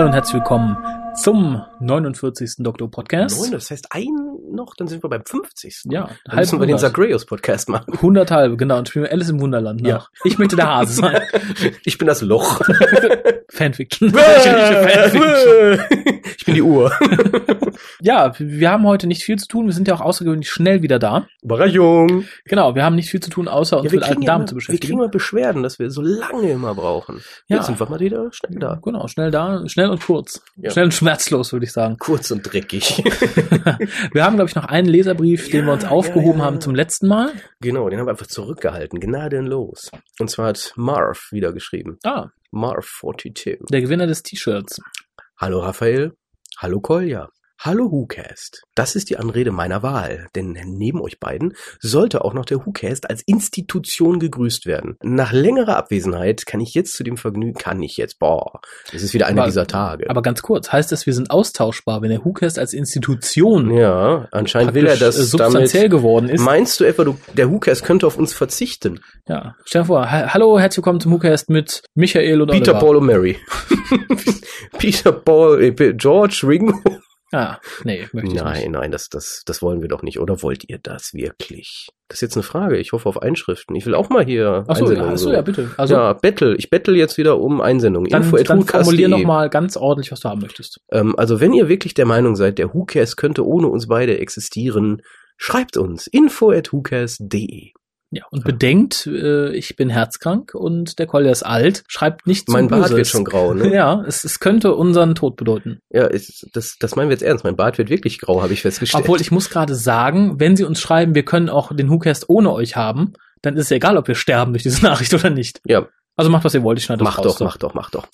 Hallo und herzlich willkommen zum 49. Doktor Podcast. Neun, das heißt ein noch, dann sind wir beim 50. Ja, Dann müssen wir den Zagreus Podcast machen. 100 halbe, genau. Und spielen wir Alice im Wunderland nach. Ja. Ich möchte der Hase sein. Ich bin das Loch. Fanfiction. ich bin die Uhr. ja, wir haben heute nicht viel zu tun. Wir sind ja auch außergewöhnlich schnell wieder da. Überraschung. Genau, wir haben nicht viel zu tun, außer uns mit alten ja Damen immer, zu wir kriegen beschäftigen. mal Beschwerden, dass wir so lange immer brauchen. Ja. Jetzt sind wir mal wieder schnell da. Genau, schnell da, schnell und kurz. Ja. Schnell und schmerzlos, würde ich sagen. Kurz und dreckig. wir haben, glaube ich, noch einen Leserbrief, den wir uns Ja, aufgehoben ja, ja. haben zum letzten Mal. genau, den haben wir einfach zurückgehalten. Gnadenlos. Und zwar hat Marv wieder geschrieben. Ah, Marv42. der Gewinner des T-Shirts. Hallo Raphael. Hallo Kolja. Hallo WhoCast. Das ist die Anrede meiner Wahl, denn neben euch beiden sollte auch noch der WhoCast als Institution gegrüßt werden. Nach längerer Abwesenheit kann ich jetzt zu dem Vergnügen, kann ich jetzt, boah, es ist wieder einer Aber- dieser Tage. Aber ganz kurz, heißt das, wir sind austauschbar, wenn der WhoCast als Institution ja, anscheinend will er das äh, substanziell damit. geworden ist? Meinst du etwa, du, der WhoCast könnte auf uns verzichten? Ja, stell dir vor, ha hallo, herzlich willkommen zum WhoCast mit Michael und Peter, Oliver. Paul und Mary. Peter, Paul, äh, George, Ringo. Ah, nee, möchte ich nicht. Nein, nein, das, das, das wollen wir doch nicht. Oder wollt ihr das wirklich? Das ist jetzt eine Frage. Ich hoffe auf Einschriften. Ich will auch mal hier Achso, ja, Einsendungen. achso, so. ja, bitte. Also, ja, Bettel. Ich bettel jetzt wieder um Einsendungen. dann, Info dann formulier nochmal ganz ordentlich, was du haben möchtest. Ähm, also wenn ihr wirklich der Meinung seid, der WhoCast könnte ohne uns beide existieren, schreibt uns. Info at whocast.de. Ja, und bedenkt, äh, ich bin herzkrank und der Kolja ist alt. Schreibt nicht zu Mein Bart Böses. wird schon grau, ne? Ja, es, es könnte unseren Tod bedeuten. Ja, ist, das, das meinen wir jetzt ernst. Mein Bart wird wirklich grau, habe ich festgestellt. Obwohl, ich muss gerade sagen, wenn sie uns schreiben, wir können auch den WhoCast ohne euch haben, dann ist es egal, ob wir sterben durch diese Nachricht oder nicht. ja, Also macht, was ihr wollt, ich schneide das Mach raus. doch, so. mach doch, mach doch.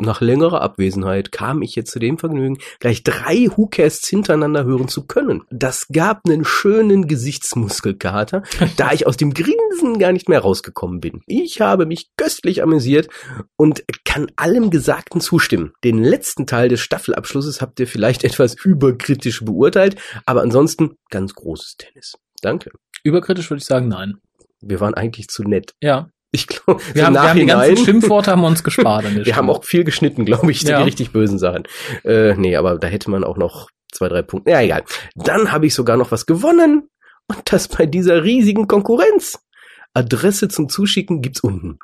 Nach längerer Abwesenheit kam ich jetzt zu dem Vergnügen, gleich drei WhoCasts hintereinander hören zu können. Das gab einen schönen Gesichtsmuskelkater, da ich aus dem Grinsen gar nicht mehr rausgekommen bin. Ich habe mich köstlich amüsiert und kann allem Gesagten zustimmen. Den letzten Teil des Staffelabschlusses habt ihr vielleicht etwas überkritisch beurteilt, aber ansonsten ganz großes Tennis. Danke. Überkritisch würde ich sagen, nein. Wir waren eigentlich zu nett. Ja, Ich glaube, wir, haben, wir haben die ganzen Schimpfworte haben wir uns gespart. Wir haben Stelle. auch viel geschnitten, glaube ich, Ja. die richtig bösen Sachen. Äh, nee, aber da hätte man auch noch zwei, drei Punkte. Ja, egal. Dann habe ich sogar noch was gewonnen. Und das bei dieser riesigen Konkurrenz. Adresse zum Zuschicken gibt's unten.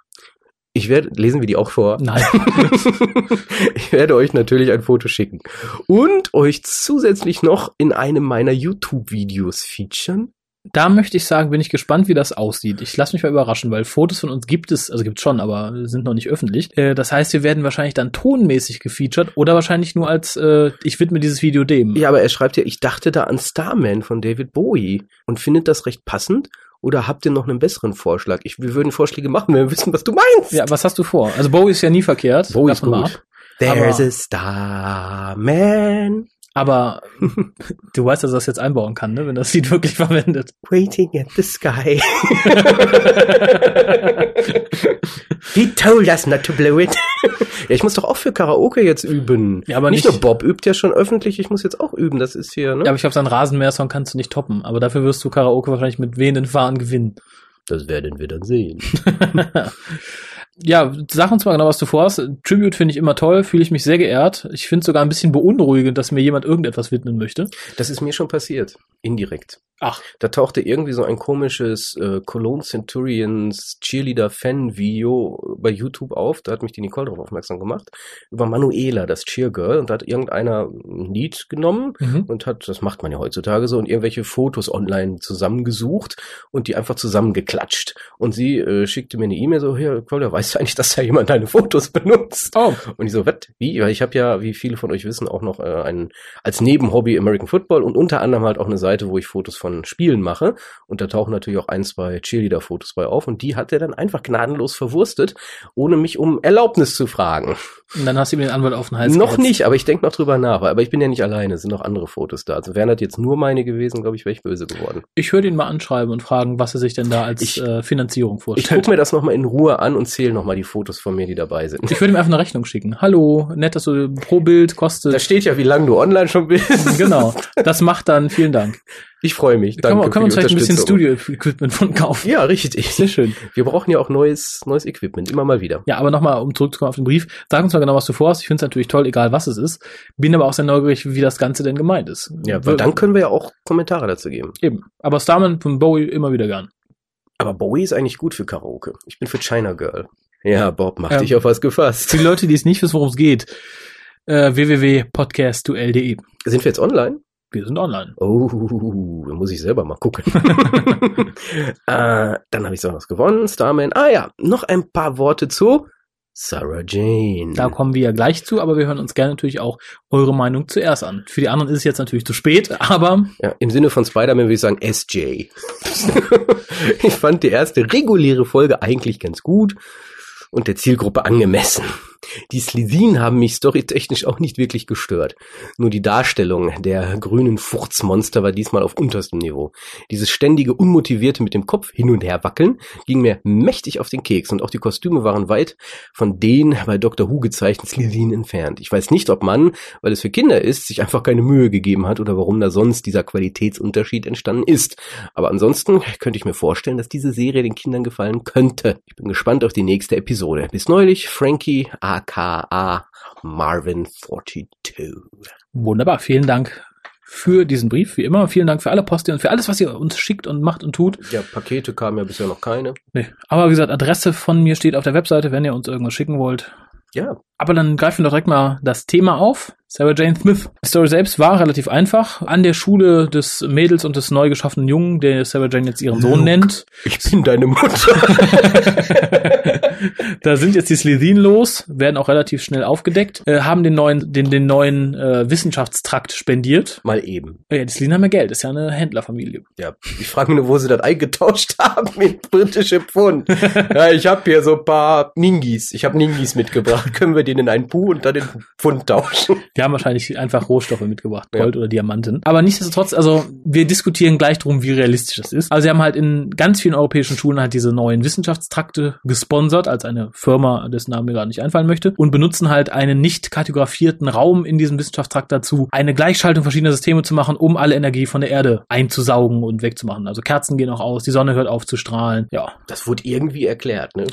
Ich werde, lesen wir die auch vor. Nein. ich werde euch natürlich ein Foto schicken. Und euch zusätzlich noch in einem meiner YouTube-Videos featuren. Da möchte ich sagen, bin ich gespannt, wie das aussieht. Ich lasse mich mal überraschen, weil Fotos von uns gibt es, also gibt schon, aber sind noch nicht öffentlich. Äh, das heißt, wir werden wahrscheinlich dann tonmäßig gefeatured oder wahrscheinlich nur als äh, ich widme dieses Video dem. Ja, aber er schreibt ja, ich dachte da an Starman von David Bowie und findet das recht passend. Oder habt ihr noch einen besseren Vorschlag? Ich, wir würden Vorschläge machen, wenn wir wissen, was du meinst. Ja, was hast du vor? Also Bowie ist ja nie verkehrt. Bowie ist gut. There's Aber- a Starman Aber du weißt, dass er das jetzt einbauen kann, ne? wenn das Lied wirklich verwendet. waiting at the sky. He told us not to blow it. ja, ich muss doch auch für Karaoke jetzt üben. Ja, aber nicht, nicht- nur Bob übt ja schon öffentlich, ich muss jetzt auch üben. Das ist hier, ne? Ja, aber ich glaube, seinen Rasenmäher-Song kannst du nicht toppen. Aber dafür wirst du Karaoke wahrscheinlich mit wehenden Fahnen gewinnen. das werden wir dann sehen. Ja, sag uns mal genau, was du vorhast. Tribute finde ich immer toll, fühle ich mich sehr geehrt. Ich finde es sogar ein bisschen beunruhigend, dass mir jemand irgendetwas widmen möchte. Das ist mir schon passiert. Indirekt. Ach. Da tauchte irgendwie so ein komisches äh, Cologne Centurions Cheerleader-Fan-Video bei YouTube auf. Da hat mich die Nicole darauf aufmerksam gemacht. Über Manuela, das Cheergirl. Und da hat irgendeiner ein Lied genommen Mhm. und hat, das macht man ja heutzutage so, und irgendwelche Fotos online zusammengesucht und die einfach zusammengeklatscht. Und sie äh, schickte mir eine E-Mail so, hier, Claudia, weißt du eigentlich, dass da jemand deine Fotos benutzt? Oh, Und ich so, was? Wie? Weil ich habe ja, wie viele von euch wissen, auch noch äh, ein, als Nebenhobby American Football und unter anderem halt auch eine Seite, wo ich Fotos von Spielen mache. Und da tauchen natürlich auch ein, zwei Cheerleader-Fotos bei auf. Und die hat er dann einfach gnadenlos verwurstet, ohne mich um Erlaubnis zu fragen. und dann hast du ihm den Anwalt auf den Hals noch gehetzt. nicht, aber ich denke noch drüber nach. Aber ich bin ja nicht alleine, es sind noch andere Fotos da. Also wären das jetzt nur meine gewesen, glaube ich, wäre ich böse geworden. Ich würde ihn mal anschreiben und fragen, was er sich denn da als Ich- äh, Finanzierung Ich vorstellt. gucke mir das nochmal in Ruhe an und zähle nochmal die Fotos von mir, die dabei sind. Ich würde ihm einfach eine Rechnung schicken. Hallo, nett, dass du pro Bild kostet. Da steht ja, wie lange du online schon bist. genau. Das macht dann, vielen Dank. Ich freue mich. Können wir, Danke können wir uns für die vielleicht ein bisschen. Studio-Equipment von kaufen? Ja, richtig. Sehr schön. Wir brauchen ja auch neues, neues Equipment, immer mal wieder. Ja, aber nochmal, um zurückzukommen auf den Brief. Sag uns mal genau, was du vorhast. Ich finde es natürlich toll, egal was es ist. Bin aber auch sehr neugierig, wie das Ganze denn gemeint ist. Ja, weil dann können wir ja auch Kommentare dazu geben. Eben. Aber Starman von Bowie immer wieder gern. Aber Bowie ist eigentlich gut für Karaoke. Ich bin für China Girl. Ja, Bob, mach Ähm, dich auf was gefasst. Für die Leute, die es nicht wissen, worum es geht, äh, www.podcastduell.de. Sind wir jetzt online? Wir sind online. Oh, da muss ich selber mal gucken. äh, dann habe ich auch was gewonnen. Starman. Ah ja, noch ein paar Worte zu Sarah Jane. Da kommen wir ja gleich zu, aber wir hören uns gerne natürlich auch eure Meinung zuerst an. Für die anderen ist es jetzt natürlich zu spät, aber Ja, Im Sinne von Spider-Man würde ich sagen SJ. ich fand die erste reguläre Folge eigentlich ganz gut und der Zielgruppe angemessen. Die Slitheen haben mich storytechnisch auch nicht wirklich gestört. Nur die Darstellung der grünen Furzmonster war diesmal auf unterstem Niveau. Dieses ständige Unmotivierte mit dem Kopf hin und her wackeln ging mir mächtig auf den Keks und auch die Kostüme waren weit von den bei Dr. Who gezeichneten Slitheen entfernt. Ich weiß nicht, ob man, weil es für Kinder ist, sich einfach keine Mühe gegeben hat oder warum da sonst dieser Qualitätsunterschied entstanden ist. Aber ansonsten könnte ich mir vorstellen, dass diese Serie den Kindern gefallen könnte. Ich bin gespannt auf die nächste Episode. Bis neulich, Frankie aka Marvin 42. wunderbar. Vielen Dank für diesen Brief, wie immer. Vielen Dank für alle Post und für alles, was ihr uns schickt und macht und tut. Ja, Pakete kamen ja bisher noch keine. Nee. Aber wie gesagt, Adresse von mir steht auf der Webseite, wenn ihr uns irgendwas schicken wollt. Ja, Aber dann greifen wir doch direkt mal das Thema auf. Sarah Jane Smith. Die Story selbst war relativ einfach. An der Schule des Mädels und des neu geschaffenen Jungen, der Sarah Jane jetzt ihren Sohn Luke. nennt. ich bin deine Mutter. da sind jetzt die Slitheen los, werden auch relativ schnell aufgedeckt, äh, haben den neuen, den, den neuen äh, Wissenschaftstrakt spendiert. Mal eben. Oh ja, die Slitheen haben ja Geld, ist ja eine Händlerfamilie. Ja, ich frage mich nur, wo sie das eingetauscht haben mit britische Pfund. ja, ich habe hier so ein paar Ningis. Ich habe Ningis mitgebracht. Können wir den in einen Puh und dann in Pfund tauschen? Die haben wahrscheinlich einfach Rohstoffe mitgebracht, Ja. Gold oder Diamanten. Aber nichtsdestotrotz, also wir diskutieren gleich drum, wie realistisch das ist. Also sie haben halt in ganz vielen europäischen Schulen halt diese neuen Wissenschaftstrakte gesponsert, als eine Firma, dessen Name mir gerade nicht einfallen möchte, und benutzen halt einen nicht kartografierten Raum in diesem Wissenschaftstrakt dazu, eine Gleichschaltung verschiedener Systeme zu machen, um alle Energie von der Erde einzusaugen und wegzumachen. Also Kerzen gehen auch aus, die Sonne hört auf zu strahlen, ja, Das wurde irgendwie erklärt, ne?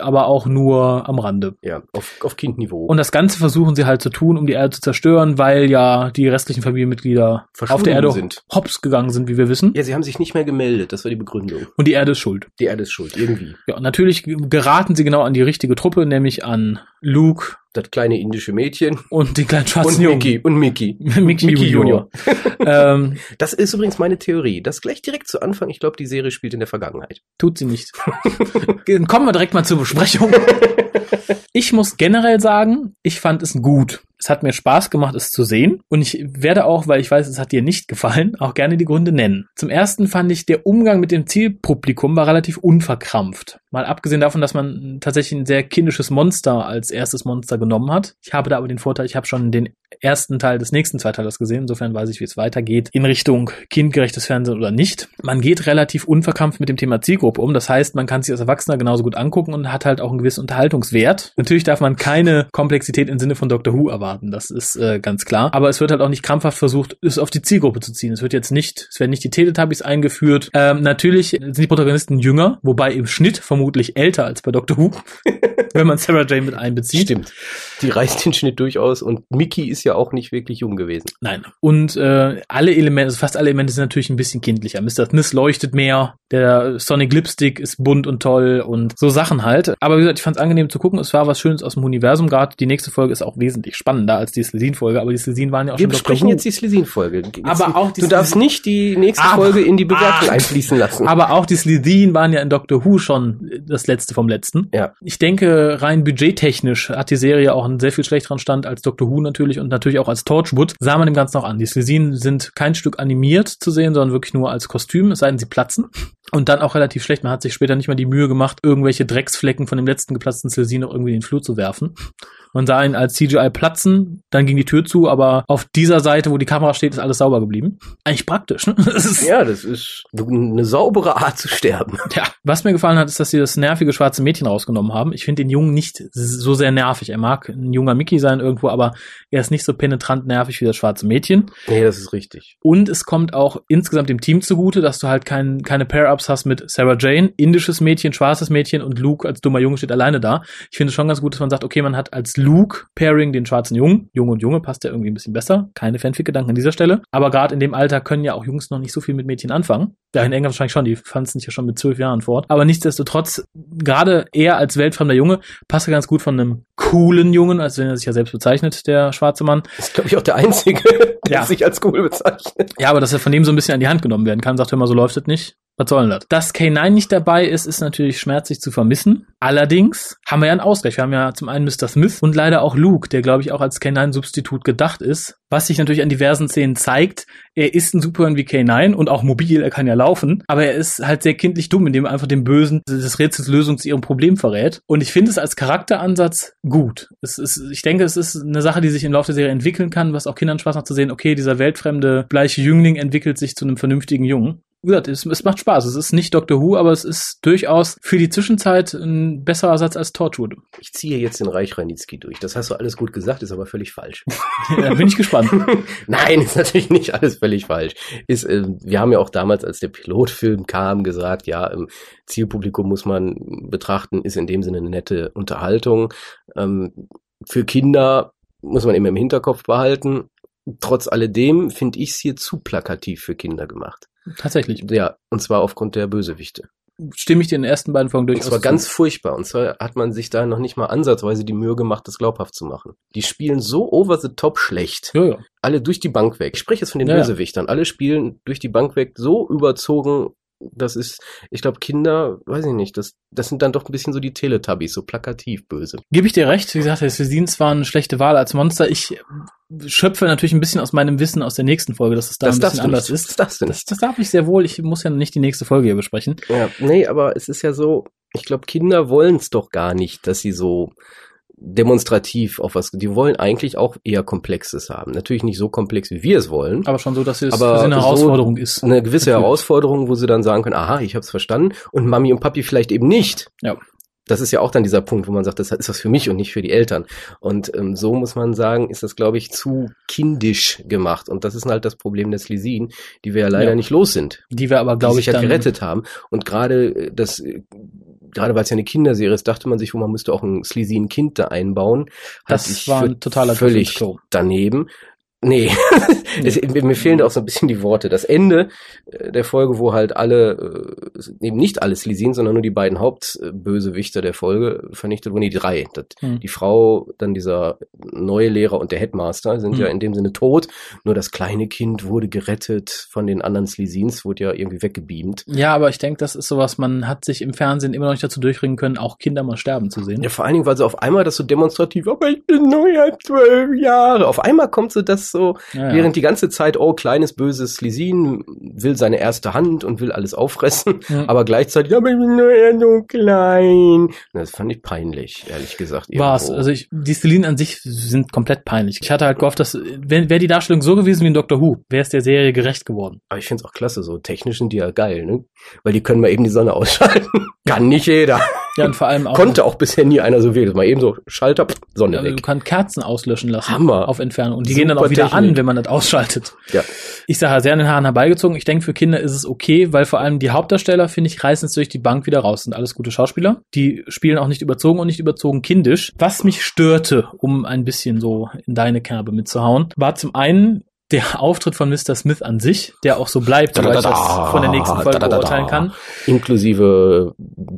Aber auch nur am Rande. Ja, auf, auf Kindniveau. Und das Ganze versuchen sie halt zu tun, um die Erde zu zerstören, weil ja die restlichen Familienmitglieder auf der Erde sind. hops gegangen sind, wie wir wissen. ja, sie haben sich nicht mehr gemeldet. Das war die Begründung. Und die Erde ist schuld. Die Erde ist schuld, irgendwie. Ja, und natürlich geraten sie genau an die richtige Truppe, nämlich an Luke Das kleine indische Mädchen. und den kleinen Und schwarzen Jungen. Mickey. Und Mickey. Mickey, Mickey Junior. ähm, Das ist übrigens meine Theorie. Das gleich direkt zu Anfang. Ich glaube, die Serie spielt in der Vergangenheit. tut sie nicht. Dann Kommen wir direkt mal zur Besprechung. Ich muss generell sagen, ich fand es gut. Es hat mir Spaß gemacht, es zu sehen. Und ich werde auch, weil ich weiß, es hat dir nicht gefallen, auch gerne die Gründe nennen. Zum ersten fand ich, der Umgang mit dem Zielpublikum war relativ unverkrampft. Mal abgesehen davon, dass man tatsächlich ein sehr kindisches Monster als erstes Monster genommen hat. Ich habe da aber den Vorteil, ich habe schon den ersten Teil des nächsten Zweiteilers gesehen. Insofern weiß ich, wie es weitergeht in Richtung kindgerechtes Fernsehen oder nicht. Man geht relativ unverkrampft mit dem Thema Zielgruppe um. Das heißt, man kann sich als Erwachsener genauso gut angucken und hat halt auch einen gewissen Unterhaltungswert. Natürlich darf man keine Komplexität im Sinne von Doctor Who erwarten. Das ist äh, ganz klar. Aber es wird halt auch nicht krampfhaft versucht, es auf die Zielgruppe zu ziehen. Es wird jetzt nicht, es werden nicht die Teletubbies eingeführt. Ähm, natürlich sind die Protagonisten jünger, wobei im Schnitt vermutlich älter als bei Doctor Who, wenn man Sarah Jane mit einbezieht. Stimmt. Die reißt den Schnitt durchaus und Mickey ist ja auch nicht wirklich jung gewesen. Nein. Und äh, alle Elemente, also fast alle Elemente sind natürlich ein bisschen kindlicher. Mr. Smith leuchtet mehr, der Sonic Lipstick ist bunt und toll und so Sachen halt. Aber wie gesagt, ich fand es angenehm zu gucken. Es war was Schönes aus dem Universum. Gerade die nächste Folge ist auch wesentlich spannender als die Slezin-Folge, aber die Slezin waren ja auch Wir schon Doctor besprechen jetzt die Slezin-Folge. Jetzt- Aber auch die Du darfst nicht die nächste Aber- Folge in die Bewertung Ah. einfließen lassen. Aber auch die Slitheen waren ja in Doctor Who schon das letzte vom letzten. Ja. Ich denke, rein budgettechnisch hat die Serie auch einen sehr viel schlechteren Stand als Doctor Who natürlich und natürlich auch als Torchwood. Sah man dem Ganzen auch an. Die Slitheen sind kein Stück animiert zu sehen, sondern wirklich nur als Kostüm, es sei denn, sie platzen. Und dann auch relativ schlecht. Man hat sich später nicht mal die Mühe gemacht, irgendwelche Drecksflecken von dem letzten geplatzten Slitheen noch irgendwie in den Flur zu werfen. Man sah ihn als CGI platzen, dann ging die Tür zu, aber auf dieser Seite, wo die Kamera steht, ist alles sauber geblieben. Eigentlich praktisch, ne? Das ja, das ist eine saubere Art zu sterben. ja, was mir gefallen hat, ist, dass sie das nervige schwarze Mädchen rausgenommen haben. Ich finde den Jungen nicht so sehr nervig. Er mag ein junger Mickey sein irgendwo, aber er ist nicht so penetrant nervig wie das schwarze Mädchen. Nee, das ist richtig. Und es kommt auch insgesamt dem Team zugute, dass du halt kein, keine Pair-Ups hast mit Sarah Jane, indisches Mädchen, schwarzes Mädchen und Luke als dummer Junge steht alleine da. Ich finde es schon ganz gut, dass man sagt, okay, man hat als Luke-Pairing den schwarzen Jungen. Junge und Junge passt ja irgendwie ein bisschen besser. Keine Fanfic-Gedanken an dieser Stelle. Aber gerade in dem Alter können ja auch Jungs noch nicht so viel mit Mädchen anfangen. Ja, in England wahrscheinlich schon, die fanden sich ja schon mit zwölf Jahren fort. Aber nichtsdestotrotz, gerade er als weltfremder Junge, passt ja ganz gut von einem coolen Jungen, als wenn er sich ja selbst bezeichnet, der schwarze Mann. Das ist, glaube ich, auch der Einzige, der Ja. sich als cool bezeichnet. Ja, aber dass er von dem so ein bisschen an die Hand genommen werden kann, sagt er immer, so läuft es nicht. Was soll denn das? Dass K9 nicht dabei ist, ist natürlich schmerzlich zu vermissen. Allerdings haben wir ja einen Ausgleich. Wir haben ja zum einen Mr. Smith und leider auch Luke, der, glaube ich, auch als K9-Substitut gedacht ist. Was sich natürlich an diversen Szenen zeigt. Er ist ein Superheld wie K9 und auch mobil, er kann ja laufen. Aber er ist halt sehr kindlich dumm, indem er einfach dem Bösen des Rätsels Lösung zu ihrem Problem verrät. Und ich finde es als Charakteransatz gut. Es ist, ich denke, es ist eine Sache, die sich im Laufe der Serie entwickeln kann, was auch Kindern Spaß macht zu sehen, okay, dieser weltfremde, bleiche Jüngling entwickelt sich zu einem vernünftigen Jungen. Wie gesagt, es, es macht Spaß. Es ist nicht Doctor Who, aber es ist durchaus für die Zwischenzeit ein besserer Ersatz als Torchwood. Ich ziehe jetzt den Reich Ranitzky durch. Das hast du alles gut gesagt, ist aber völlig falsch. da bin ich gespannt. Nein, ist natürlich nicht alles völlig falsch. Ist, äh, wir haben ja auch damals, als der Pilotfilm kam, gesagt, ja, im Zielpublikum muss man betrachten, ist in dem Sinne eine nette Unterhaltung. Ähm, für Kinder muss man immer im Hinterkopf behalten. Trotz alledem finde ich es hier zu plakativ für Kinder gemacht. Tatsächlich. Ja, und zwar aufgrund der Bösewichte. Stimme ich dir in den ersten beiden Folgen durchaus zwar zu. ganz furchtbar. Und zwar hat man sich da noch nicht mal ansatzweise die Mühe gemacht, das glaubhaft zu machen. Die spielen so over the top schlecht. Ja, ja. Alle durch die Bank weg. Ich spreche jetzt von den Ja. Bösewichtern. Alle spielen durch die Bank weg so überzogen. Das ist, ich glaube, Kinder, weiß ich nicht, das, das sind dann doch ein bisschen so die Teletubbies, so plakativ böse. Gebe ich dir recht. Wie gesagt, der Sesins war eine schlechte Wahl als Monster. Ich schöpfe natürlich ein bisschen aus meinem Wissen aus der nächsten Folge, dass es da das ein bisschen du anders nicht. ist. Das darfst du Das, nicht. das darf ich sehr wohl. Ich muss ja nicht die nächste Folge hier besprechen. Ja, nee, aber es ist ja so, ich glaube, Kinder wollen es doch gar nicht, dass sie so demonstrativ auf was, die wollen eigentlich auch eher Komplexes haben. Natürlich nicht so komplex, wie wir es wollen. Aber schon so, dass es Aber eine so Herausforderung ist. eine gewisse Natürlich. Herausforderung, wo sie dann sagen können, aha, ich habe es verstanden und Mami und Papi vielleicht eben nicht. Ja. Das ist ja auch dann dieser Punkt, wo man sagt, das ist was für mich und nicht für die Eltern. Und ähm, so muss man sagen, ist das, glaube ich, zu kindisch gemacht. Und das ist halt das Problem der Slisin, die wir ja leider Ja. nicht los sind, Die wir aber, glaube ich, ja gerettet haben. Und gerade äh, das, äh, gerade weil es ja eine Kinderserie ist, dachte man sich, wo man müsste auch ein Slisin-Kind da einbauen. Das war ein totaler völlig daneben. Nee, es, mir, fehlen da auch so ein bisschen die Worte. Das Ende äh, der Folge, wo halt alle, äh, eben nicht alle Slisin, sondern nur die beiden Hauptbösewichter der Folge vernichtet wurden, nee, die drei. Das, Hm. Die Frau, dann dieser neue Lehrer und der Headmaster sind Hm. ja in dem Sinne tot. Nur das kleine Kind wurde gerettet von den anderen Slisins, wurde ja irgendwie weggebeamt. Ja, aber ich denke, das ist sowas, man hat sich im Fernsehen immer noch nicht dazu durchringen können, auch Kinder mal sterben zu sehen. Ja, vor allen Dingen, weil sie auf einmal das so demonstrativ, aber ich bin nur ja zwölf Jahre. Auf einmal kommt so das so, Ja, ja. während die ganze Zeit, oh, kleines, böses Slisin will seine erste Hand und will alles auffressen, Ja. aber gleichzeitig, aber ich bin nur ja so klein. Das fand ich peinlich, ehrlich gesagt. War's. Also ich, die Stilinen an sich sind komplett peinlich. Ich hatte halt gehofft, dass, wäre wär die Darstellung so gewesen wie in Doctor Who, wäre es der Serie gerecht geworden. aber ich find's auch klasse, so technisch sind die ja geil, ne? Weil die können mal eben die Sonne ausschalten. Kann nicht jeder. Ja, und vor allem auch. Konnte auch bisher nie einer so wirklich. Mal eben so Schalter, pff, Sonne du weg. kannst Kerzen auslöschen lassen. Hammer. Auf Entfernung. Und die Super gehen dann auch wieder Technik. an, wenn man das ausschaltet. Ja. Ich sage sehr an den Haaren herbeigezogen. Ich denke, für Kinder ist es okay, weil vor allem die Hauptdarsteller, finde ich, reißen es durch die Bank wieder raus. Sind alles gute Schauspieler. Die spielen auch nicht überzogen und nicht überzogen kindisch. Was mich störte, um ein bisschen so in deine Kerbe mitzuhauen, war zum einen der Auftritt von Mr. Smith an sich, der auch so bleibt, soweit ich das von der nächsten Folge Da, da, da, beurteilen kann. Inklusive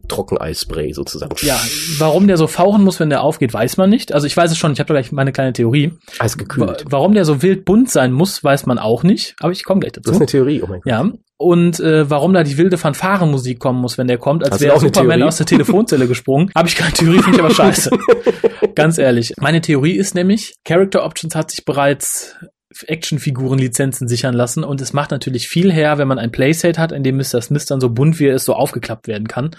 Trockeneisspray sozusagen. Ja, warum der so fauchen muss, wenn der aufgeht, weiß man nicht. Also ich weiß es schon, ich habe da gleich meine kleine Theorie. Eisgekühlt. warum der so wild bunt sein muss, weiß man auch nicht. Aber ich komme gleich Das ist dazu. eine Theorie, oh mein Gott. Ja. Und äh, warum da die wilde Fanfarenmusik kommen muss, wenn der kommt, als wäre Superman aus der Telefonzelle gesprungen. Habe ich keine Theorie, finde ich aber scheiße. Ganz ehrlich. Meine Theorie ist nämlich, Character Options hat sich bereits Actionfiguren-Lizenzen sichern lassen und es macht natürlich viel her, wenn man ein Playset hat, in dem Mr. Smith dann so bunt wie er ist, so aufgeklappt werden kann.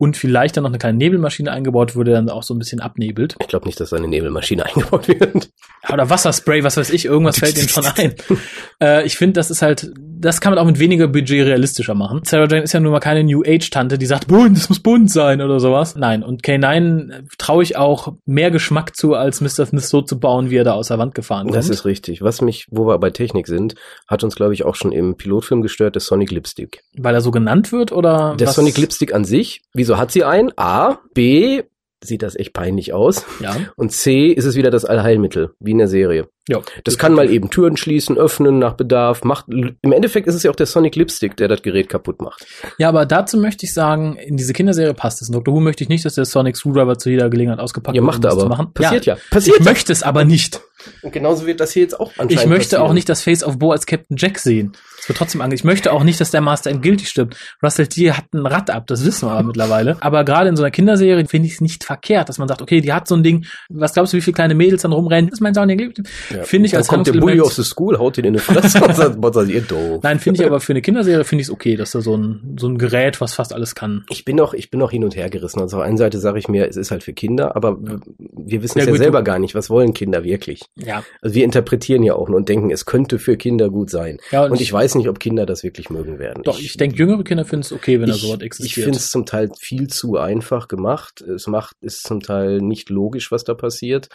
Und vielleicht dann noch eine kleine Nebelmaschine eingebaut wurde, dann auch so ein bisschen abnebelt. Ich glaube nicht, dass da eine Nebelmaschine eingebaut wird. Oder Wasserspray, was weiß ich, irgendwas fällt ihnen schon ein. äh, ich finde, das ist halt das kann man auch mit weniger Budget realistischer machen. Sarah Jane ist ja nun mal keine New Age Tante, die sagt, bunt, das muss bunt sein oder sowas. Nein, und K9 traue ich auch mehr Geschmack zu, als Mr. Smith so zu bauen, wie er da aus der Wand gefahren kommt. Das ist richtig. Was mich, wo wir bei Technik sind, hat uns, glaube ich, auch schon im Pilotfilm gestört, der Sonic Lipstick. Weil er so genannt wird oder? Der was? Sonic Lipstick an sich, wieso hat sie einen? A, B, sieht das echt peinlich aus. Ja. Und C, ist es wieder das Allheilmittel, wie in der Serie. Ja. Das kann mal eben Türen schließen, öffnen nach Bedarf, macht, im Endeffekt ist es ja auch der Sonic Lipstick, der das Gerät kaputt macht. Ja, aber dazu möchte ich sagen, in diese Kinderserie passt es. In Doctor Who möchte ich nicht, dass der Sonic Screwdriver zu jeder Gelegenheit ausgepackt Ja, wird, macht um er aber. zu machen. Passiert ja. Ich Passiert ja. möchte es aber nicht. Und genauso wird das hier jetzt auch anscheinend Ich möchte passieren. auch nicht das Face of Bo als Captain Jack sehen. Das wird trotzdem angst. Ich möchte auch nicht, dass der Master Endgülty stirbt. Russell T hat ein Rad ab, das wissen wir aber mittlerweile. Aber gerade in so einer Kinderserie finde ich es nicht verkehrt, dass man sagt, okay, die hat so ein Ding, was glaubst du, wie viele kleine Mädels dann rumrennen? Das ist mein Sonic. Ja. Finde ich Dann als kommt der Bully aus der School, haut ihn in die Fresse und sagt, boah, seid ihr doof. Nein, finde ich aber für eine Kinderserie finde ich es okay, dass da so ein, so ein Gerät, was fast alles kann. Ich bin noch, ich bin noch hin und her gerissen. Also auf der einen Seite sage ich mir, es ist halt für Kinder, aber w- wir wissen Ja, es ja gut, selber gar nicht. Was wollen Kinder wirklich? Ja. Also wir interpretieren ja auch nur und denken, es könnte für Kinder gut sein. Ja, Und ich weiß nicht, ob Kinder das wirklich mögen werden. Doch, ich denke, jüngere Kinder finden es okay, wenn da ich, sowas ich existiert. finde es zum Teil viel zu einfach gemacht. Es macht, ist zum Teil nicht logisch, was da passiert.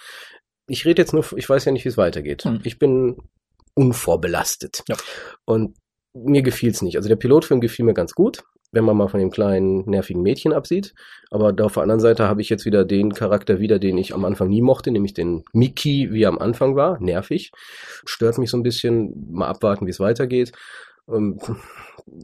Ich rede jetzt nur, ich weiß ja nicht, wie es weitergeht. Hm. Ich bin unvorbelastet. Ja. Und mir gefiel's nicht. Also der Pilotfilm gefiel mir ganz gut, wenn man mal von dem kleinen, nervigen Mädchen absieht. Aber da auf der anderen Seite habe ich jetzt wieder den Charakter wieder, den ich am Anfang nie mochte, nämlich den Mickey, wie er am Anfang war. Nervig. Stört mich so ein bisschen. Mal abwarten, wie es weitergeht. Ähm,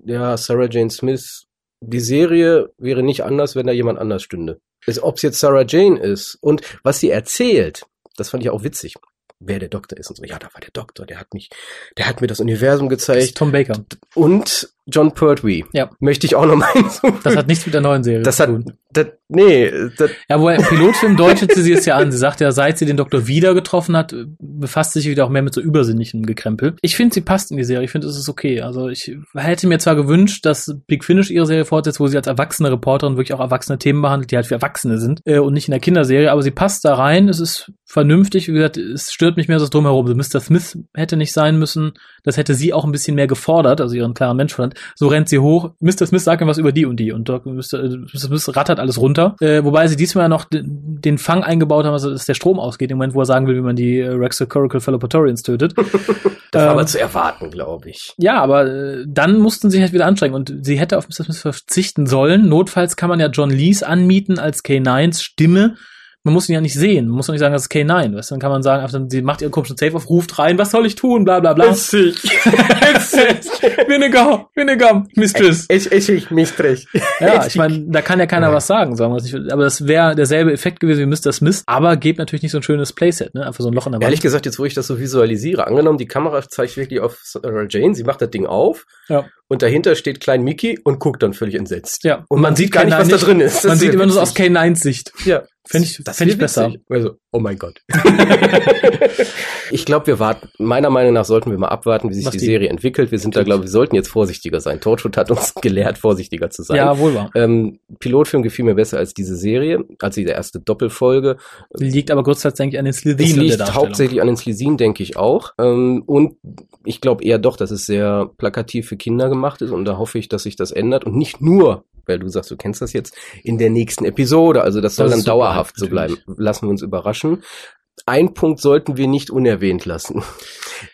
ja, Sarah Jane Smith. Die Serie wäre nicht anders, wenn da jemand anders stünde. Ob es jetzt Sarah Jane ist und was sie erzählt, das fand ich auch witzig. Wer der Doktor ist und so. Ja, da war der Doktor, der hat mich, der hat mir das Universum das gezeigt. Tom Baker. Und John Pertwee. Ja. Möchte ich auch noch mal hinzufügen. Das hat nichts mit der neuen Serie das zu hat, tun. das, nee, das, Ja, wo er im Pilotfilm deutete sie es ja an. Sie sagt ja, seit sie den Doktor wieder getroffen hat, befasst sie sich wieder auch mehr mit so übersinnlichem Gekrempel. Ich finde, sie passt in die Serie. Ich finde, es ist okay. Also ich hätte mir zwar gewünscht, dass Big Finish ihre Serie fortsetzt, wo sie als erwachsene Reporterin wirklich auch erwachsene Themen behandelt, die halt für Erwachsene sind äh, und nicht in der Kinderserie, aber sie passt da rein. Es ist vernünftig. Wie gesagt, es stört mich mehr so Drumherum. So Mr. Smith hätte nicht sein müssen. Das hätte sie auch ein bisschen mehr gefordert, also ihren klaren Menschverstand. So rennt sie hoch. Mr. Smith sagt ihm was über die und die und Mr. äh. Smith rattert alles runter. Äh, wobei sie diesmal noch den, Fang eingebaut haben, also dass der Strom ausgeht, im Moment, wo er sagen will, wie man die äh, Rexacorical Fallopatorians tötet. das war Ähm, aber zu erwarten, glaube ich. Ja, aber äh, dann mussten sie halt wieder anstrengen und sie hätte auf Mr. Smith verzichten sollen. Notfalls kann man ja John Lees anmieten als K9s Stimme. Man muss ihn ja nicht sehen. Man muss doch nicht sagen, das ist K9. Weißt? Dann kann man sagen, einfach, sie macht ihren komischen Safe auf, ruft rein, was soll ich tun, bla bla bla. Witzig. Vinegar, Vinegar, Mistress. Ich, ich, ich, Mistress. Ja, ich meine, da kann ja keiner was sagen, sagen wir es nicht. Aber das wäre derselbe Effekt gewesen wie Mr. Smith, aber gibt natürlich nicht so ein schönes Playset, ne? Einfach so ein Loch in der Wand. Ehrlich gesagt, jetzt wo ich das so visualisiere, angenommen, die Kamera zeigt wirklich auf Sarah Jane, sie macht das Ding auf Ja. Und dahinter steht Klein Mickey und guckt dann völlig entsetzt. Ja. Und man sieht gar nicht, K9 was da drin ist. Man Das sieht immer nur so aus witzig. K9s Sicht. Ja. Fänd ich- Das fänd ich besser. witzig. Also, oh mein Gott. ich glaube, wir warten, meiner Meinung nach sollten wir mal abwarten, wie sich die, die- Serie entwickelt. Wir sind da, glaube ich, wir sollten jetzt vorsichtiger sein. Torchwood hat uns gelehrt, vorsichtiger zu sein. Ja, wohl wahr. Ähm, Pilotfilm gefiel mir besser als diese Serie, als die erste Doppelfolge. Liegt aber größtenteils, denke ich, an den Es Slitheen der liegt hauptsächlich an den Slisin, denke ich auch. Ähm, und ich glaube eher doch, dass es sehr plakativ für Kinder gemacht ist und da hoffe ich, dass sich das ändert und nicht nur, weil du sagst, du kennst das jetzt, in der nächsten Episode. Also das soll Das dann ist so dauerhaft so bleiben. Lassen wir uns überraschen. Ein Punkt sollten wir nicht unerwähnt lassen.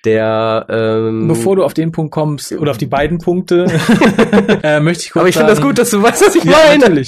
Der ähm, Bevor du auf den Punkt kommst, oder auf die beiden Punkte, äh, möchte ich kurz aber ich finde das gut, dass du weißt, was ich Ja, meine. natürlich.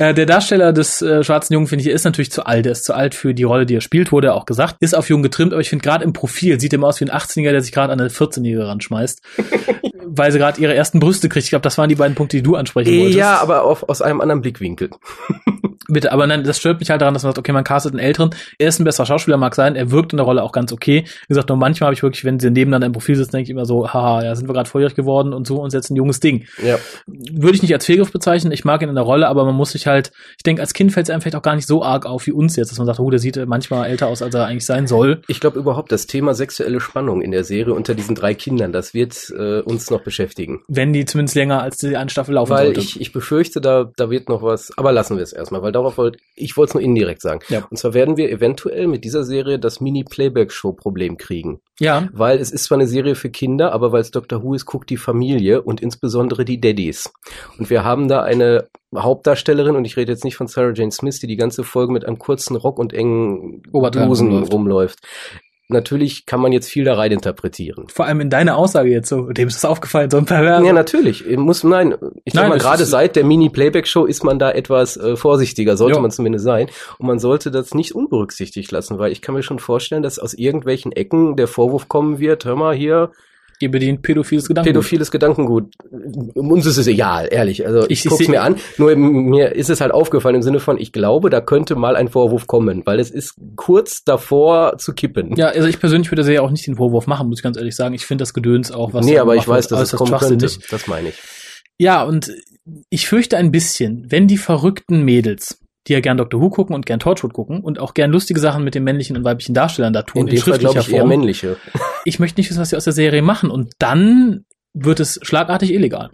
Äh, der Darsteller des äh, schwarzen Jungen, finde ich, ist natürlich zu alt. Er ist zu alt für die Rolle, die er spielt, wurde auch gesagt. Ist auf jung getrimmt, aber ich finde gerade im Profil sieht er immer aus wie ein 18-Jähriger, der sich gerade an eine 14-Jährige ranschmeißt. weil sie gerade ihre ersten Brüste kriegt. Ich glaube, das waren die beiden Punkte, die du ansprechen wolltest. Ja, aber auf, aus einem anderen Blickwinkel. Bitte, aber nein, das stört mich halt daran, dass man sagt, okay, man castet einen Älteren. Er ist ein besserer Schauspieler, mag sein. Er wirkt in der Rolle auch ganz okay. Wie gesagt, nur manchmal habe ich wirklich, wenn sie nebeneinander im Profil sitzen, denke ich immer so, haha, ja, sind wir gerade volljährig geworden und so und jetzt ein junges Ding. Ja. Würde ich nicht als Fehlgriff bezeichnen. Ich mag ihn in der Rolle, aber man muss sich halt, ich denke, als Kind fällt es einem vielleicht auch gar nicht so arg auf wie uns jetzt, dass man sagt, oh, der sieht manchmal älter aus, als er eigentlich sein soll. Ich glaube überhaupt, das Thema sexuelle Spannung in der Serie unter diesen drei Kindern, das wird äh, uns noch beschäftigen. Wenn die zumindest länger als die eine Staffel laufen Weil sollte. ich, ich befürchte, da, da wird noch was, aber lassen wir es erstmal, weil darauf wollte, ich wollte es nur indirekt sagen. Ja. Und zwar werden wir eventuell mit dieser Serie das Mini-Playback-Show-Problem kriegen. Ja, Weil es ist zwar eine Serie für Kinder, aber weil es Doctor Who ist, guckt die Familie und insbesondere die Daddies. Und wir haben da eine Hauptdarstellerin, und ich rede jetzt nicht von Sarah Jane Smith, die die ganze Folge mit einem kurzen Rock und engen Oberteil Blusen rumläuft. Natürlich kann man jetzt viel da rein interpretieren. vor allem in deiner Aussage jetzt so, dem ist das aufgefallen, so ein Perverser. Ja, natürlich. Muss, nein, ich Nein, sag mal, gerade seit der Mini-Playback-Show ist man da etwas äh, vorsichtiger, sollte Ja. man zumindest sein. Und man sollte das nicht unberücksichtigt lassen, weil ich kann mir schon vorstellen, dass aus irgendwelchen Ecken der Vorwurf kommen wird, hör mal hier, Ihr bedient pädophiles Gedankengut. pädophiles Gedankengut. Uns ist es egal, ehrlich. Also ich, Ich- guck's mir an. Nur mir ist es halt aufgefallen im Sinne von, ich glaube, da könnte mal ein Vorwurf kommen, weil es ist kurz davor zu kippen. Ja, also ich persönlich würde ja auch nicht den Vorwurf machen, muss ich ganz ehrlich sagen. Ich finde das Gedöns auch, was nee, aber ich weiß, dass es kommen könnte. Das meine ich. Ja, und ich fürchte ein bisschen, wenn die verrückten Mädels, die ja gern Doctor Who gucken und gern Torchwood gucken und auch gern lustige Sachen mit den männlichen und weiblichen Darstellern da tun, In dem Fall glaube ich eher Form, männliche. ich möchte nicht wissen, was sie aus der Serie machen. Und dann wird es schlagartig illegal.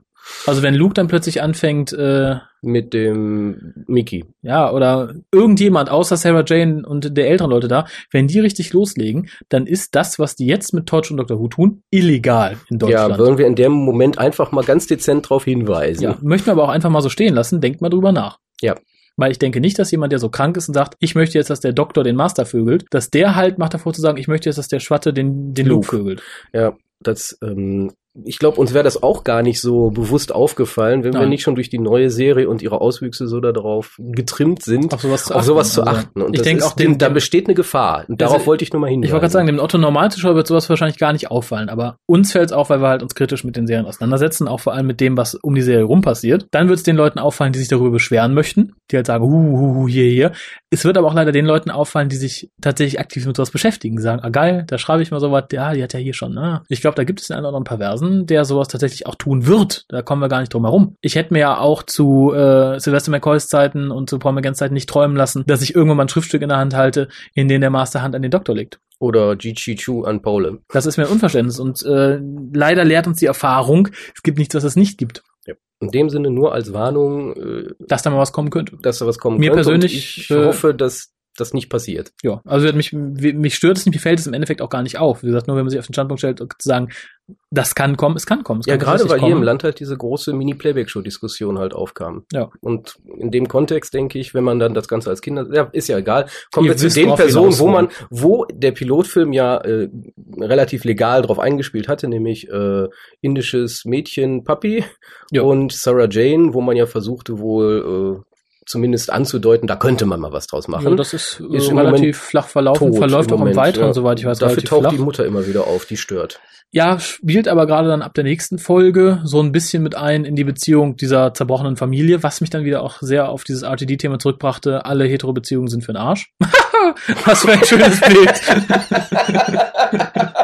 Also wenn Luke dann plötzlich anfängt, äh, Mit dem Mickey. ja, oder irgendjemand außer Sarah Jane und der älteren Leute da, wenn die richtig loslegen, dann ist das, was die jetzt mit Torch und Doctor Who tun, illegal in Deutschland. Ja, wollen wir in dem Moment einfach mal ganz dezent darauf hinweisen. Ja, möchten wir aber auch einfach mal so stehen lassen. Denkt mal drüber nach. Ja. Weil ich denke nicht, dass jemand, der so krank ist und sagt, ich möchte jetzt, dass der Doktor den Master vögelt, dass der halt macht davor zu sagen, ich möchte jetzt, dass der Schwatte den, den Luke Luke. vögelt. Ja, das, ähm, ich glaube, uns wäre das auch gar nicht so bewusst aufgefallen, wenn wir Nein. nicht schon durch die neue Serie und ihre Auswüchse so darauf getrimmt sind, Auf sowas zu auf sowas zu achten. Und ich denke auch dem, da dem besteht eine Gefahr. Und Also, darauf wollte ich nur mal hinweisen. ich wollte gerade sagen, dem Otto Normalzuschauer wird sowas wahrscheinlich gar nicht auffallen, aber uns fällt es auf, weil wir halt uns kritisch mit den Serien auseinandersetzen, auch vor allem mit dem, was um die Serie rum passiert. Dann wird es den Leuten auffallen, die sich darüber beschweren möchten, die halt sagen, hu, hu, hu, hier, hier. Es wird aber auch leider den Leuten auffallen, die sich tatsächlich aktiv mit sowas beschäftigen, sagen, ah geil, da schreibe ich mal sowas, ja, die hat ja hier schon, ne? Ich glaube, da gibt es einen oder anderen Perversen, der sowas tatsächlich auch tun wird. Da kommen wir gar nicht drum herum. Ich hätte mir ja auch zu äh, Sylvester McCoys Zeiten und zu Paul McGanns Zeiten nicht träumen lassen, dass ich irgendwann mal ein Schriftstück in der Hand halte, in dem der Master Hand an den Doktor legt. Oder Gigi Chu an Paule. Das ist mir ein Unverständnis und äh, leider lehrt uns die Erfahrung, es gibt nichts, was es nicht gibt, In dem Sinne nur als Warnung, äh, dass da mal was kommen könnte. dass da was kommen Mir könnte. persönlich, Und ich äh, hoffe, dass das nicht passiert. Ja, also mich, mich stört es nicht, mir fällt es im Endeffekt auch gar nicht auf. Wie gesagt, nur wenn man sich auf den Standpunkt stellt, zu sagen, das kann kommen, es kann kommen. Es Ja, kann gerade weil hier im kommen. Land halt diese große Mini-Playback-Show-Diskussion halt aufkam. Ja. Und in dem Kontext denke ich, wenn man dann das Ganze als Kinder, ja, ist ja egal, kommen wir zu den Personen, wo man, wo der Pilotfilm ja äh, relativ legal drauf eingespielt hatte, nämlich äh, indisches Mädchen Papi Ja. und Sarah Jane, wo man ja versuchte wohl äh, zumindest anzudeuten, da könnte man mal was draus machen. Ja, das ist, äh, Ist im relativ Moment flach verlaufen, verläuft auch im Weiteren, ja. soweit ich weiß, Dafür taucht flach. die Mutter immer wieder auf, die stört. Ja, spielt aber gerade dann ab der nächsten Folge so ein bisschen mit ein in die Beziehung dieser zerbrochenen Familie, was mich dann wieder auch sehr auf dieses RTD-Thema zurückbrachte. Alle Hetero-Beziehungen sind für den Arsch. was für ein schönes Bild.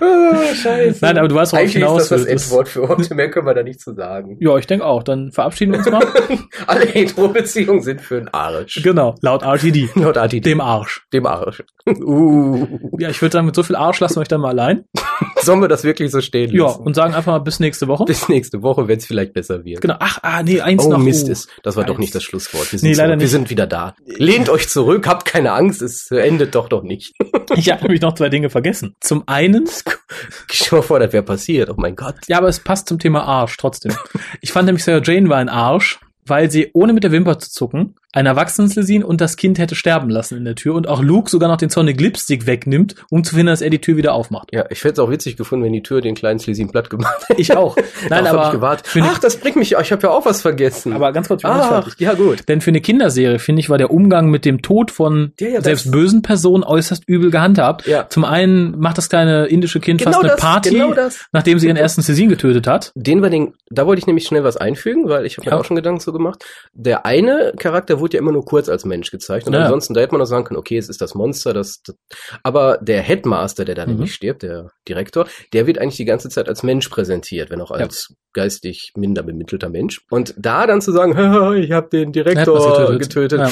oh, scheiße. Nein, aber du weißt, worauf ich hinaus ist das das Endwort für heute, mehr können wir da nicht zu sagen. Ja, ich denke auch. Dann verabschieden wir uns mal. Alle Hetero-Beziehungen sind für den Arsch. genau, laut RTD. Laut ATD. Dem Arsch. Dem Arsch. Uh. Ja, ich würde sagen, mit so viel Arsch lassen wir euch dann mal allein. Sollen wir das wirklich so stehen Ja, lassen? und sagen einfach mal bis nächste Woche. Bis nächste Woche, wenn es vielleicht besser wird. Genau. Ach, ah, nee, eins Oh noch. Mist, Oh. ist, das war doch Eins. nicht das Schlusswort. Wir sind, Nee, leider zurück. Wir nicht. sind wieder da. Lehnt euch zurück, habt keine Angst, es endet doch doch nicht. Ich habe nämlich noch zwei Dinge vergessen. Zum einen, Ich mal vor, das wäre passiert. Oh mein Gott. ja, aber es passt zum Thema Arsch trotzdem. Ich fand nämlich Sarah Jane war ein Arsch, weil sie ohne mit der Wimper zu zucken ein Erwachsenenslesien und das Kind hätte sterben lassen in der Tür und auch Luke sogar noch den Sonic Lipstick wegnimmt, um zu verhindern, dass er die Tür wieder aufmacht. Ja, ich hätte es auch witzig gefunden, wenn die Tür den kleinen Slesin platt gemacht hätte. Ich auch. Nein, aber ich gewartet. Ach, das bringt mich, ich habe ja auch was vergessen. Aber ganz kurz, Ach, fertig. ja gut. Denn für eine Kinderserie, finde ich, war der Umgang mit dem Tod von Ja, ja, selbst bösen Personen äußerst übel gehandhabt. Ja. Zum einen macht das kleine indische Kind Genau fast eine das, Party, genau das. nachdem sie ihren ersten Cesin getötet hat. Den war den, da wollte ich nämlich schnell was einfügen, weil ich habe Ja. mir auch schon Gedanken so gemacht. Der eine Charakter wurde ja immer nur kurz als Mensch gezeigt und Ja. ansonsten da hätte man noch sagen können, okay, es ist das Monster, das, das aber der Headmaster, der da Mhm. nämlich stirbt, der Direktor, der wird eigentlich die ganze Zeit als Mensch präsentiert, wenn auch als geistig minder bemittelter Mensch. Und da dann zu sagen, ich habe den Direktor getötet, Ja.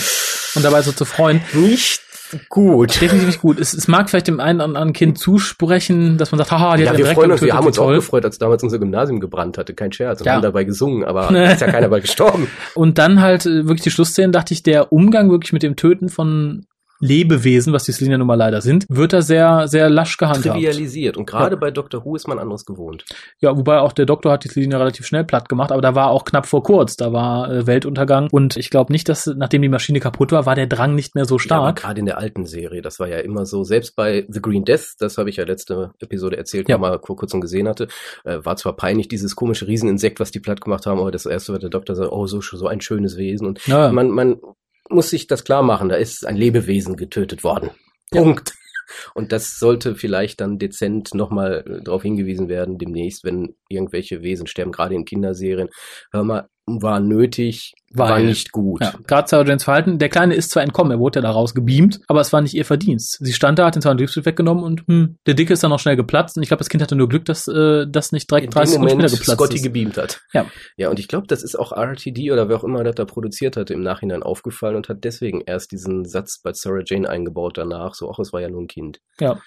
Und dabei so zu freuen. nicht gut. Definitiv gut. Es, es mag vielleicht dem einen oder anderen Kind zusprechen, dass man sagt, haha, die Ja, hat wir freuen uns, getötet, wir haben uns auch toll. gefreut, als damals unser Gymnasium gebrannt hatte. Kein Scherz. Und Ja. haben dabei gesungen, aber ist ja keiner bei gestorben. Und dann halt äh, wirklich die Schlussszene, dachte ich, der Umgang wirklich mit dem Töten von Lebewesen, was die Selina nun mal leider sind, wird da sehr, sehr lasch gehandhabt. Trivialisiert. Und gerade Ja. bei Doctor Who ist man anderes gewohnt. Ja, wobei auch der Doktor hat die Selina relativ schnell platt gemacht, aber da war auch knapp vor kurz, da war äh, Weltuntergang und ich glaube nicht, dass nachdem die Maschine kaputt war, war der Drang nicht mehr so Ja, stark. gerade in der alten Serie, das war ja immer so, selbst bei The Green Death, das habe ich ja letzte Episode erzählt, Ja. ja. mal vor kurzem gesehen hatte, äh, war zwar peinlich, dieses komische Rieseninsekt, was die platt gemacht haben, aber das erste, was der Doktor sagt, oh, so, so ein schönes Wesen. Und ja, man, man muss sich das klar machen, da ist ein Lebewesen getötet worden. Punkt. Und das sollte vielleicht dann dezent nochmal darauf hingewiesen werden, demnächst, wenn irgendwelche Wesen sterben, gerade in Kinderserien. Hör mal, war nötig, war Weil- nicht gut. Ja, gerade Sarah Janes Verhalten. Der Kleine ist zwar entkommen, er wurde ja da rausgebeamt, aber es war nicht ihr Verdienst. Sie stand da, hat den Zahnlipstift weggenommen und hm, der Dicke ist dann noch schnell geplatzt. Und ich glaube, das Kind hatte nur Glück, dass äh, das nicht direkt in 30 dem Sekunden später geplatzt Scotty ist. gebeamt hat. Ja. Ja, und ich glaube, das ist auch RTD oder wer auch immer das da produziert hatte, im Nachhinein aufgefallen und hat deswegen erst diesen Satz bei Sarah Jane eingebaut danach, so, ach, es war ja nur ein Kind. Ja.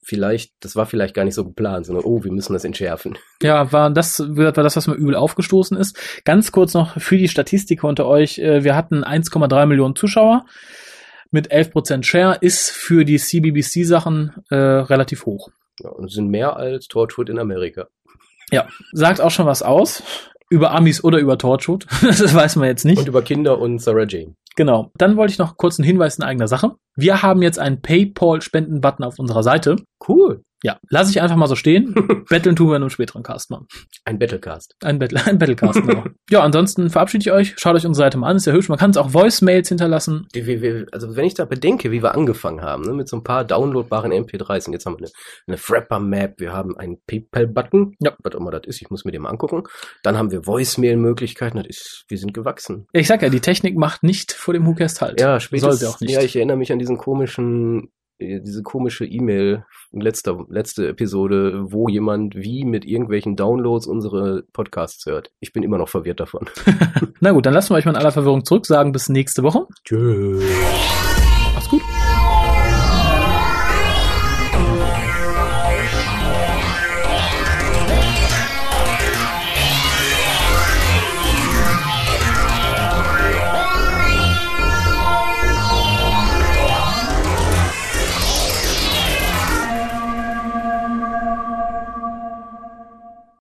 Vielleicht, das war vielleicht gar nicht so geplant, sondern, oh, wir müssen das entschärfen. Ja, war das, war das, was mir übel aufgestoßen ist. Ganz kurz noch für die Statistik unter euch. äh, Wir hatten 1,3 Millionen Zuschauer mit 11% Share, ist für die CBBC-Sachen äh, relativ hoch. Ja, und sind mehr als Torchwood in Amerika. Ja, sagt auch schon was aus. Über Amis oder über Torchwood. das weiß man jetzt nicht. Und über Kinder und Sarah Jane. Genau. Dann wollte ich noch kurz einen Hinweis in eigener Sache. Wir haben jetzt einen PayPal-Spenden-Button auf unserer Seite. Cool. Ja, lasse ich einfach mal so stehen. Betteln tun wir in einem späteren Cast mal. Ein Battlecast. Ein, Battle, ein Battlecast, genau. ja, ansonsten verabschiede ich euch. Schaut euch unsere Seite mal an, ist ja hübsch. Man kann es auch Voicemails hinterlassen. Wir- wir- Also wenn ich da bedenke, wie wir angefangen haben, ne, mit so ein paar downloadbaren MP3s und jetzt haben wir eine, eine Frapper-Map, wir haben einen PayPal-Button, Ja. was auch immer das ist, ich muss mir den mal angucken. Dann haben wir Voicemail-Möglichkeiten, das ist, wir sind gewachsen. Ja, ich sag ja, die Technik macht nicht vor dem WhoCast halt. Ja, spätestens. sie auch nicht. Ja, ich erinnere mich an diesen komischen, äh, diese komische E-Mail, letzte, letzte Episode, wo jemand wie mit irgendwelchen Downloads unsere Podcasts hört. Ich bin immer noch verwirrt davon. Na gut, dann lassen wir euch mal in aller Verwirrung zurück, sagen bis nächste Woche. Tschüss. Macht's gut.